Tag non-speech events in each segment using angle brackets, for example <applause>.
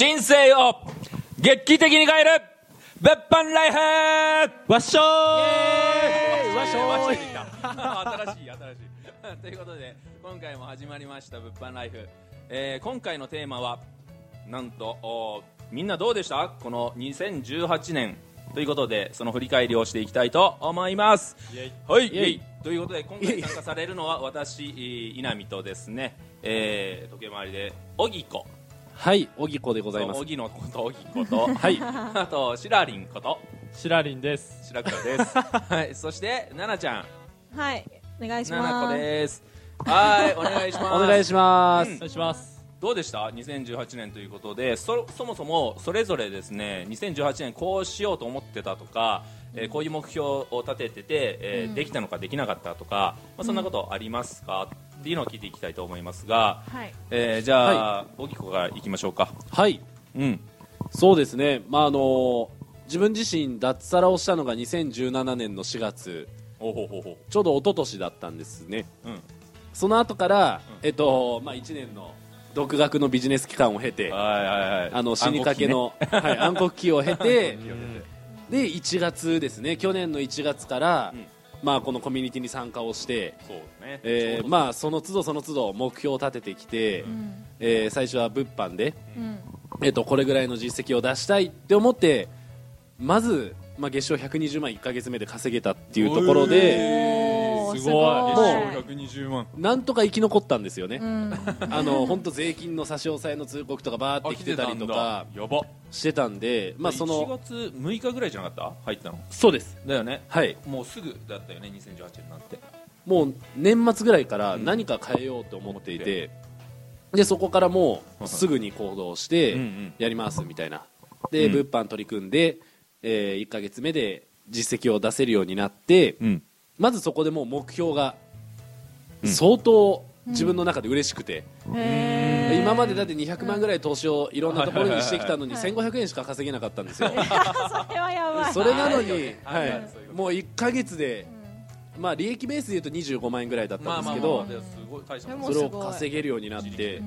人生を劇的に変える物販ライフ。わっしょー。わっしょー。わっしょー。できた新しい新しい。<laughs> ということで今回も始まりました物販ライフ、えー今回のテーマはなんとおみんなどうでした？この2018年。ということでその振り返りをしていきたいと思います。はい。ということで今回参加されるのは私えー稲見とですね、えー時計回りでおぎこはいおぎこでございます。おぎのことおぎこと。はい。<laughs> あとしらりんこと。しらりんです。白倉です。<laughs> はいそして奈々ちゃん。はい、お願いし奈々子ます。です。はいお願いします。お願いします、うん。お願いします。どうでした？2018年ということでそそもそもそれぞれですね2018年こうしようと思ってたとか、えーこういう目標を立ててて、えーうん。できたのかできなかったとか、まあ、そんなことありますか、っていうのを聞いていきたいと思いますが、はい、えーじゃあおぎこからいきましょうか。はい。うん。そうですね。まああの自分自身脱サラをしたのが2017年の4月。おほほほ。ちょうど一昨年だったんですね。うん。その後から、うん。えっとまあ、1年の独学のビジネス期間を経てはいはいはい。あの死にかけの、はい、暗黒期を経て <laughs> で1月ですね。去年の1月から、うんまあ、このコミュニティに参加をして、ね。えーまあ、その都度その都度目標を立ててきて、うん、えー最初は物販で、うん、えっとこれぐらいの実績を出したいって思ってまず、まあ、月賞120万1か月目で稼げたっていうところで、ごい。す120万。なんとか生き残ったんですよね、うん、<laughs> あの本当税金の差し押さえの通告とかバーって来てたりとか <laughs> やば。してたんで、まあ、そ1の月6日ぐらいじゃなかった？入ったの？そうです。だよね。はい。もうすぐだったよね2018年なんて。もう年末ぐらいからうん。何か変えようと思っていて、でそこからもうすぐに行動してうんうん。やりますみたいな。で、うん。物販取り組んで、え1か月目で実績を出せるようになってうんまずそこでもう目標がうん。相当自分の中で嬉しくて、今までだって200万ぐらい投資をいろんなところにしてきたのにはい。1500円しか稼げなかったんですよ。<laughs> それはやばい。それなのに、はい。もう1か月で、まあ、利益ベースで言うと25万円ぐらいだったんですけど、それを稼げるようになって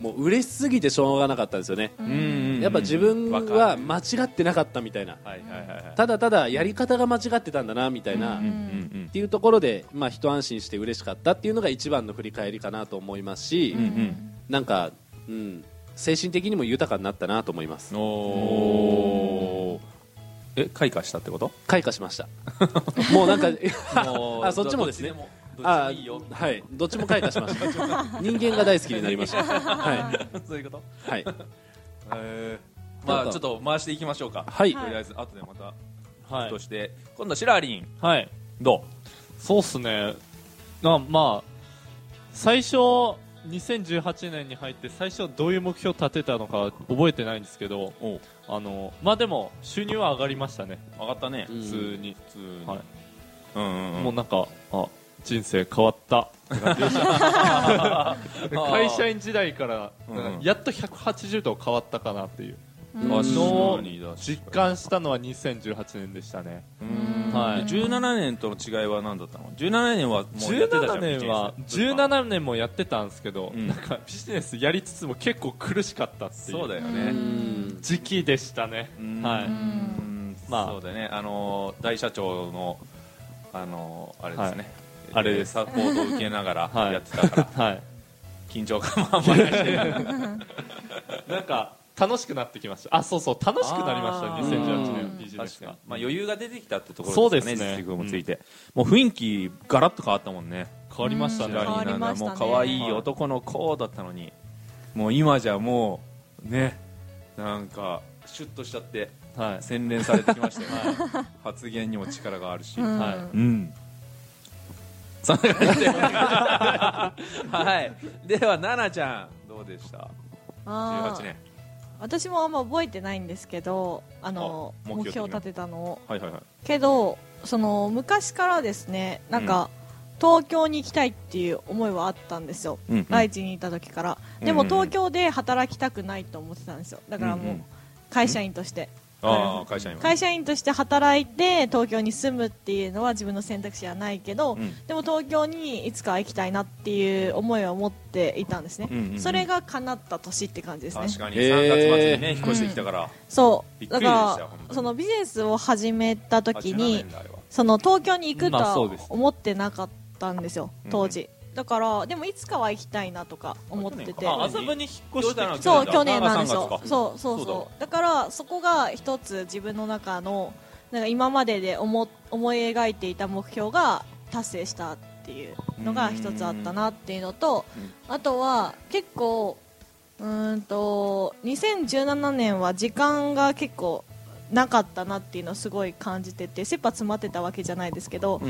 自力で取った25万もう嬉しすぎてしょうがなかったんですよね、やっぱ自分は間違ってなかったみたいな。ただただやり方が間違ってたんだなみたいな、っていうところで、まあ、一安心して嬉しかったっていうのが一番の振り返りかなと思いますし、うんうん。なんか、うん、精神的にも豊かになったなと思います。うんおー。え開花したってこと？開花しました。もうなんか <laughs> あそっちもですねあいいよはい。どっちも開花しました。人間が大好きになりました。はそういうこと？い、はい、えーまあちょっと回していきましょうか。はい。とりあえず後でまたはい。として。今度はシラリン。はい。どそうっすね。なまあ最初2018年に入って最初どういう目標を立てたのか覚えてないんですけどあのまあでも収入は上がりましたね。上がったね。うん普通に、普通に。はい。うんうんうん。もうなんかあ人生変わったって感じでした。<laughs> 会社員時代からやっと180度変わったかなっていう。のかに。だ実感したのは2018年でしたね。うん。はい。17年との違いは何だったの？17年はもうやってたじゃん17年はビジネス17年もやってたんですけど、うん。なんかビジネスやりつつも結構苦しかったっていう。そうだよね。うん。時期でしたね。うん。はい。うん。まあ。そうだね。あの大社長のあのあれですね、あれですサポートを受けながらはい。やってたから、<laughs> はい。緊張感満々にしてなんか楽しくなってきました。あそうそう楽しくなりましたあー。2018年ビジネスが。確かに、まあ、余裕が出てきたってところそうですよねですね。もついて、もう雰囲気ガラッと変わったもんね。変わりましたね。うん変わりましたね。もう可愛い男の子だったのに。もう今じゃもうねなんかシュッとしちゃってはい。洗練されてきましたよね。<laughs> 発言にも力があるし、うん。はい。うん。そんな感じで。はい。では、奈々ちゃん、どうでした？あ ?18 ー年。私もあんま覚えてないんですけど、あのあ目標を立てたのを。はいはいはい。けど、その昔からですね、なんか、東京に行きたいっていう思いはあったんですよ、うんうん愛知にいた時からでもうんうん東京で働きたくないと思ってたんですよだからもう会社員として、ああ会社員は会社員として働いて東京に住むっていうのは自分の選択肢はないけど、うん。でも東京にいつか行きたいなっていう思いを持っていたんですね、うんうんうん。それが叶った年って感じですね。確かに。へー3月末にね引っ越してきたから。そう。びっくりでしただからそのビジネスを始めた時17にその東京に行くとは思ってなかったんですようん。当時、だからでもいつかは行きたいなとか思ってて。あ麻布に引っ越してきたそう去去年なんですよ。あ3月か。そうそうそう。そうだ。からそこが一つ自分の中のなんか今までで思思い描いていた目標が達成したっていうのが一つあったなっていうのとあとは結構うーんと2017年は時間が結構なかったなっていうのをすごい感じてて切羽詰まってたわけじゃないですけど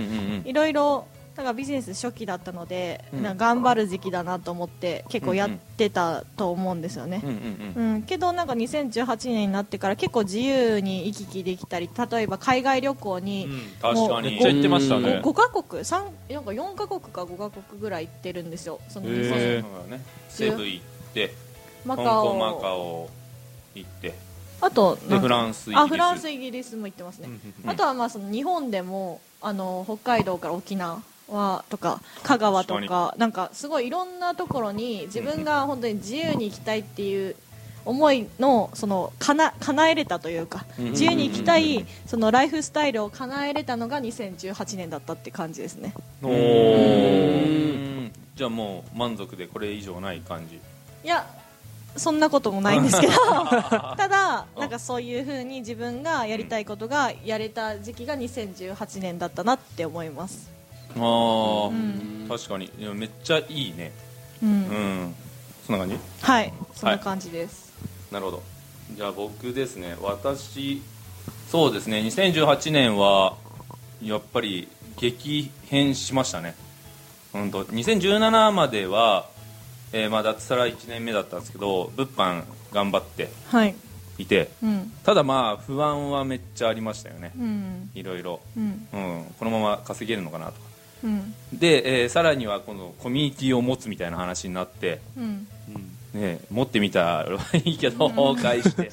いろいろなんかビジネス初期だったので、うん。なんか頑張る時期だなと思って結構やってたと思うんですよね。うん、うんうん。うんけどなんか2018年になってから結構自由に行き来できたり例えば海外旅行に確かに。めっちゃ行ってましたうんね 5, カ国？三なんか4カ国か5カ国ぐらい行ってるんですよそのへ2000ーそうだね。西部行って香マカ港マオカオ行ってあとフランスイギリス。あフランスイギリスも行ってますね、うん。あとはまあその日本でもあの北海道から沖縄とか香川と確かなんかすごいいろんなところに自分が本当に自由に行きたいっていう思いのそのかな叶えれたというかうん自由に行きたいそのライフスタイルを叶えれたのが2018年だったって感じですね。じゃあもう満足でこれ以上ない感じ。いやそんなこともないんですけど。<laughs> ただなんかそういうふうに自分がやりたいことがやれた時期が2018年だったなって思いますああ、ん。確かに。めっちゃいいね。うん、うん。そんな感じ？はい。そんな感じです、なるほど。じゃあ僕ですね私そうですね。2018年はやっぱり激変しましたね。うんと2017までは、えーまあ脱サラ1年目だったんですけど物販頑張ってはい。いてうん。ただまあ不安はめっちゃありましたよね。うん。いろいろ、うん。うん、このまま稼げるのかなとかうん。で、えーさらにはこのコミュニティを持つみたいな話になって、うん。ね、持ってみたらいいけど返して。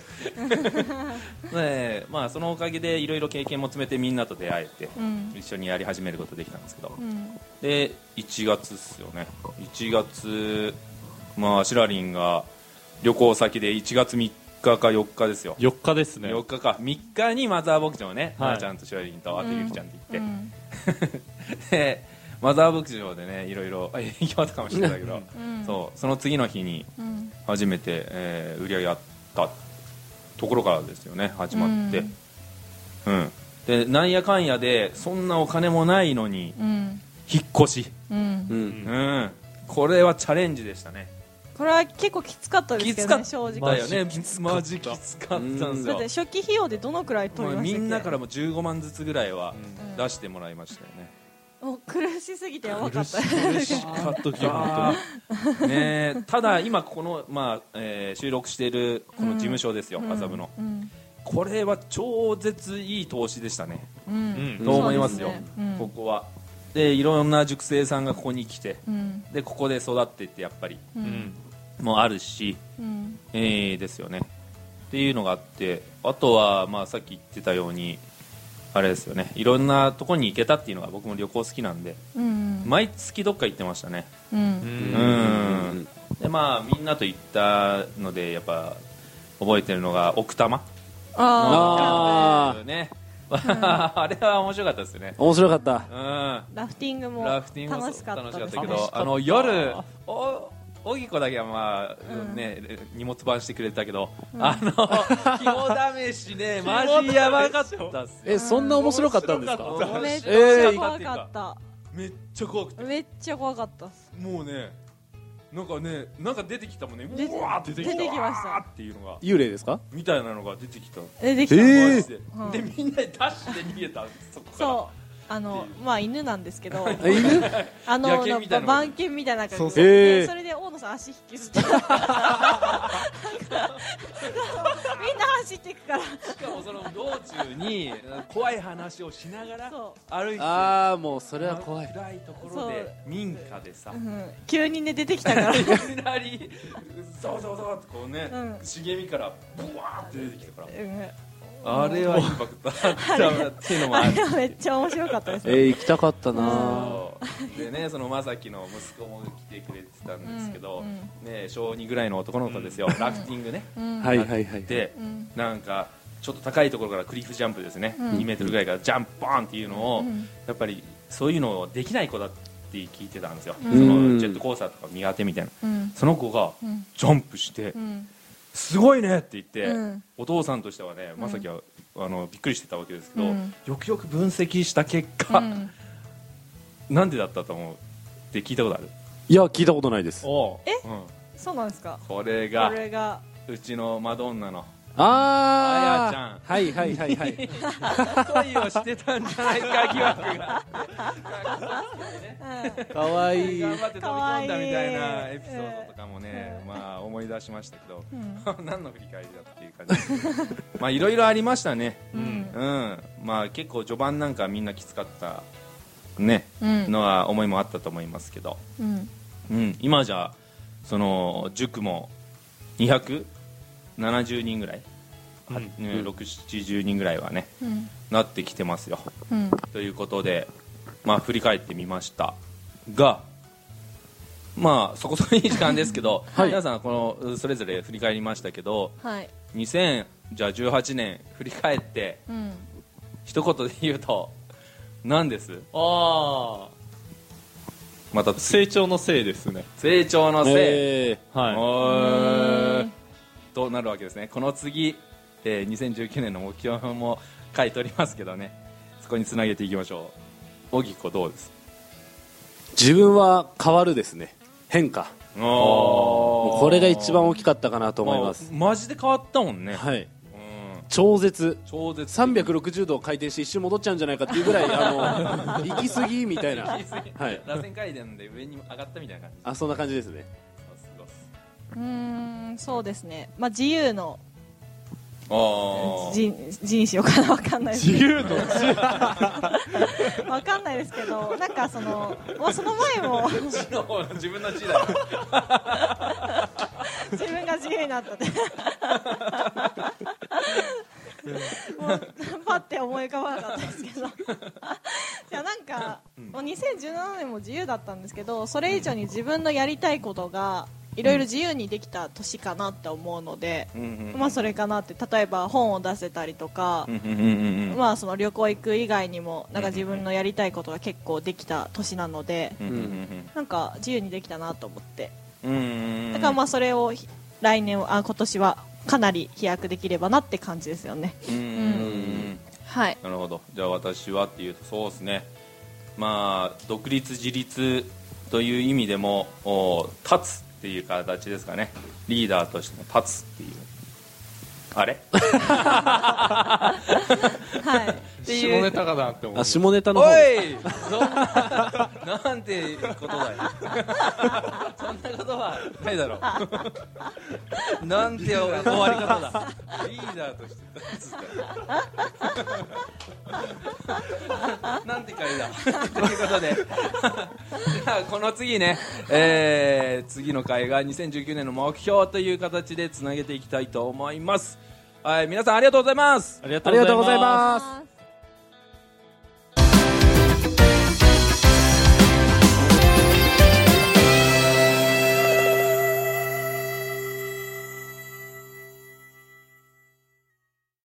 <laughs> ねまあそのおかげでいろいろ経験も詰めてみんなと出会えてうん。一緒にやり始めることできたんですけど。うん。で1月っすよね。1月まあシラリンが旅行先で1月3日か4日ですよ。4日ですね。4日か。3日にマザー牧場ね、はい。まーちゃんとシラリンとあとゆきちゃんで行って、うん <laughs> でマザー牧場でねいろいろあ行きまったかもしれないけど、うん。そうその次の日にうん。初めて、えー売り上げあったところからですよね始まって。うん、でなんやかんやでそんなお金もないのにうん。引っ越し。うん。うん。うん。これはチャレンジでしたね。これは結構きつかったですけどね正直。だよね。マジきつかった。マジきつかったんですよ。だって初期費用でどのくらい取りましたっけ？みんなからも15万ずつぐらいはうん。出してもらいましたよね、もう苦しすぎてやばかった。苦しかった時本当に。ねえただ今この、まあえー収録しているこの事務所ですようん。麻布の。うん。これは超絶いい投資でしたね。うん。うんと思いますよ。ね。うん。ここは。でいろんな熟成さんがここに来てうん。でここで育ってってやっぱり。ううんん。もあるし、うん。えーですよね。っていうのがあってあとは、まあ、さっき言ってたようにあれですよね。いろんなとこに行けたっていうのが僕も旅行好きなんで。うん毎月どっか行ってましたね。うん。うん。でまあみんなと行ったのでやっぱ覚えてるのが奥多摩。ああね。<laughs> あれは面白かったですよね。あ面白かった。うん。あラフティングも楽しかった楽しかっですねたけどあの夜おおぎこだけはまあ、ね荷物番してくれたけど、あの <laughs> 肝試しねマジやばかったっすよ。えそんな面白かったんですか？めっちえーゃ怖かった。めっちゃ怖くて。めっちゃ怖かった。っすもうねなんかねなんか出てきたもんね。出うわーって出てきた。出てきました。っていうのが。幽霊ですか？みたいなのが出てきた。えできた。えー。マジで、うん。でみんなでダッシュで逃げた。そこから。そう。あのまあ犬なんですけど。<laughs> え犬？<laughs> あの番犬みたいな感じでえー。それでさん足引きずってみんな走っていくから。しかもその道中に怖い話をしながらそ歩いてああもうそれは怖い。暗いところで民家でさ。う、う。ん、急にね出てきたから。いきなりそうそうそうってこうね、うん。茂みからブワーって出てきたから。うんあれはインパクト。あったっていうのもあるあれはめっちゃ面白かったですえー、行きたかったな。でねそのまさきの息子も来てくれてたんですけど、うん。ね小2ぐらいの男の子ですよ、ラフティングね、うん。はいはいはい。で、ん。なんかちょっと高いところからクリフジャンプですね、うん。2メートルぐらいからジャンプボーンっていうのを、うん。やっぱりそういうのをできない子だって聞いてたんですよ、うん。そのジェットコースターとか苦手みたいな。うん。その子がうんジャンプして、うんすごいねって言って、うん。お父さんとしてはねまさきは、あのびっくりしてたわけですけど、うん。よくよく分析した結果、うん。なんでだったと思うって聞いたことある、いや聞いたことないです。おう。うん、そうなんですか？これこがれが。うちのマドンナのああやちゃん。あはいはいはいはい恋をしてたんじゃないか疑惑が。かわいい。頑張って飛び込んだみたいなエピソードとかもね、まあ思い出しましたけど、うん。何の振り返りだっていう感じでまあいろいろありましたね。うん。うん。まあ結構序盤なんかみんなきつかったね、うん。のは思いもあったと思いますけど、うん。うん、今じゃその塾も270人ぐらい、はね670人ぐらいはねうん。なってきてますよ。うん。ということで、まあ、振り返ってみました。がまあそこそこいい時間ですけど、<laughs> はい。皆さんこのそれぞれ振り返りましたけどはい。2018年振り返ってうん。一言で言うと何です？あまたあ成長のせいですね。成長のせい、えはいとなるわけですね。この次、えー2019年の目標も書いておりますけどね。そこにつなげていきましょう。荻子どうです？ー自分は変わるですね。変化。これが一番大きかったかなと思います。マジで変わったもんね、はい。うん。超絶。超絶。360度回転して一瞬戻っちゃうんじゃないかっていうぐらいあの <laughs> 行き過ぎみたいな。はい。螺旋階段で上に上がったみたいな感じ。あそんな感じですねうーんそうですね。まあ自由の人人にしようかなわかんないです。自由の？わかんないですけどなんかそのもうその前も自分の字だよ自分が自由になったって。もうパッて思い浮かばなかったですけど。いやなんか、もう2017年も自由だったんですけどそれ以上に自分のやりたいことがいろいろ自由にできた年かなって思うので、うんうんまあそれかなって例えば本を出せたりとかまあその旅行行く以外にもなんか自分のやりたいことが結構できた年なので、なんか自由にできたなと思って。だからまあそれをひ来年はあ今年はかなり飛躍できればなって感じですよね。はい。なるほど。じゃあ私はっていうとそうですね。まあ独立自立という意味でもお立つっていう形ですかね。リーダーとしての立つっていう。あれ？<laughs> はい。っていう下ネタかなって思う。あ下ネタのお方いそんななんてことだよ <laughs> そんなことはないだろなんて終わり方だ。リーダーとして立つって。<laughs> なんて会だ。ということであ <laughs> この次ね、えー次の回が2019年の目標という形でつなげていきたいと思います。はい皆さんありがとうございます。ありがとうございます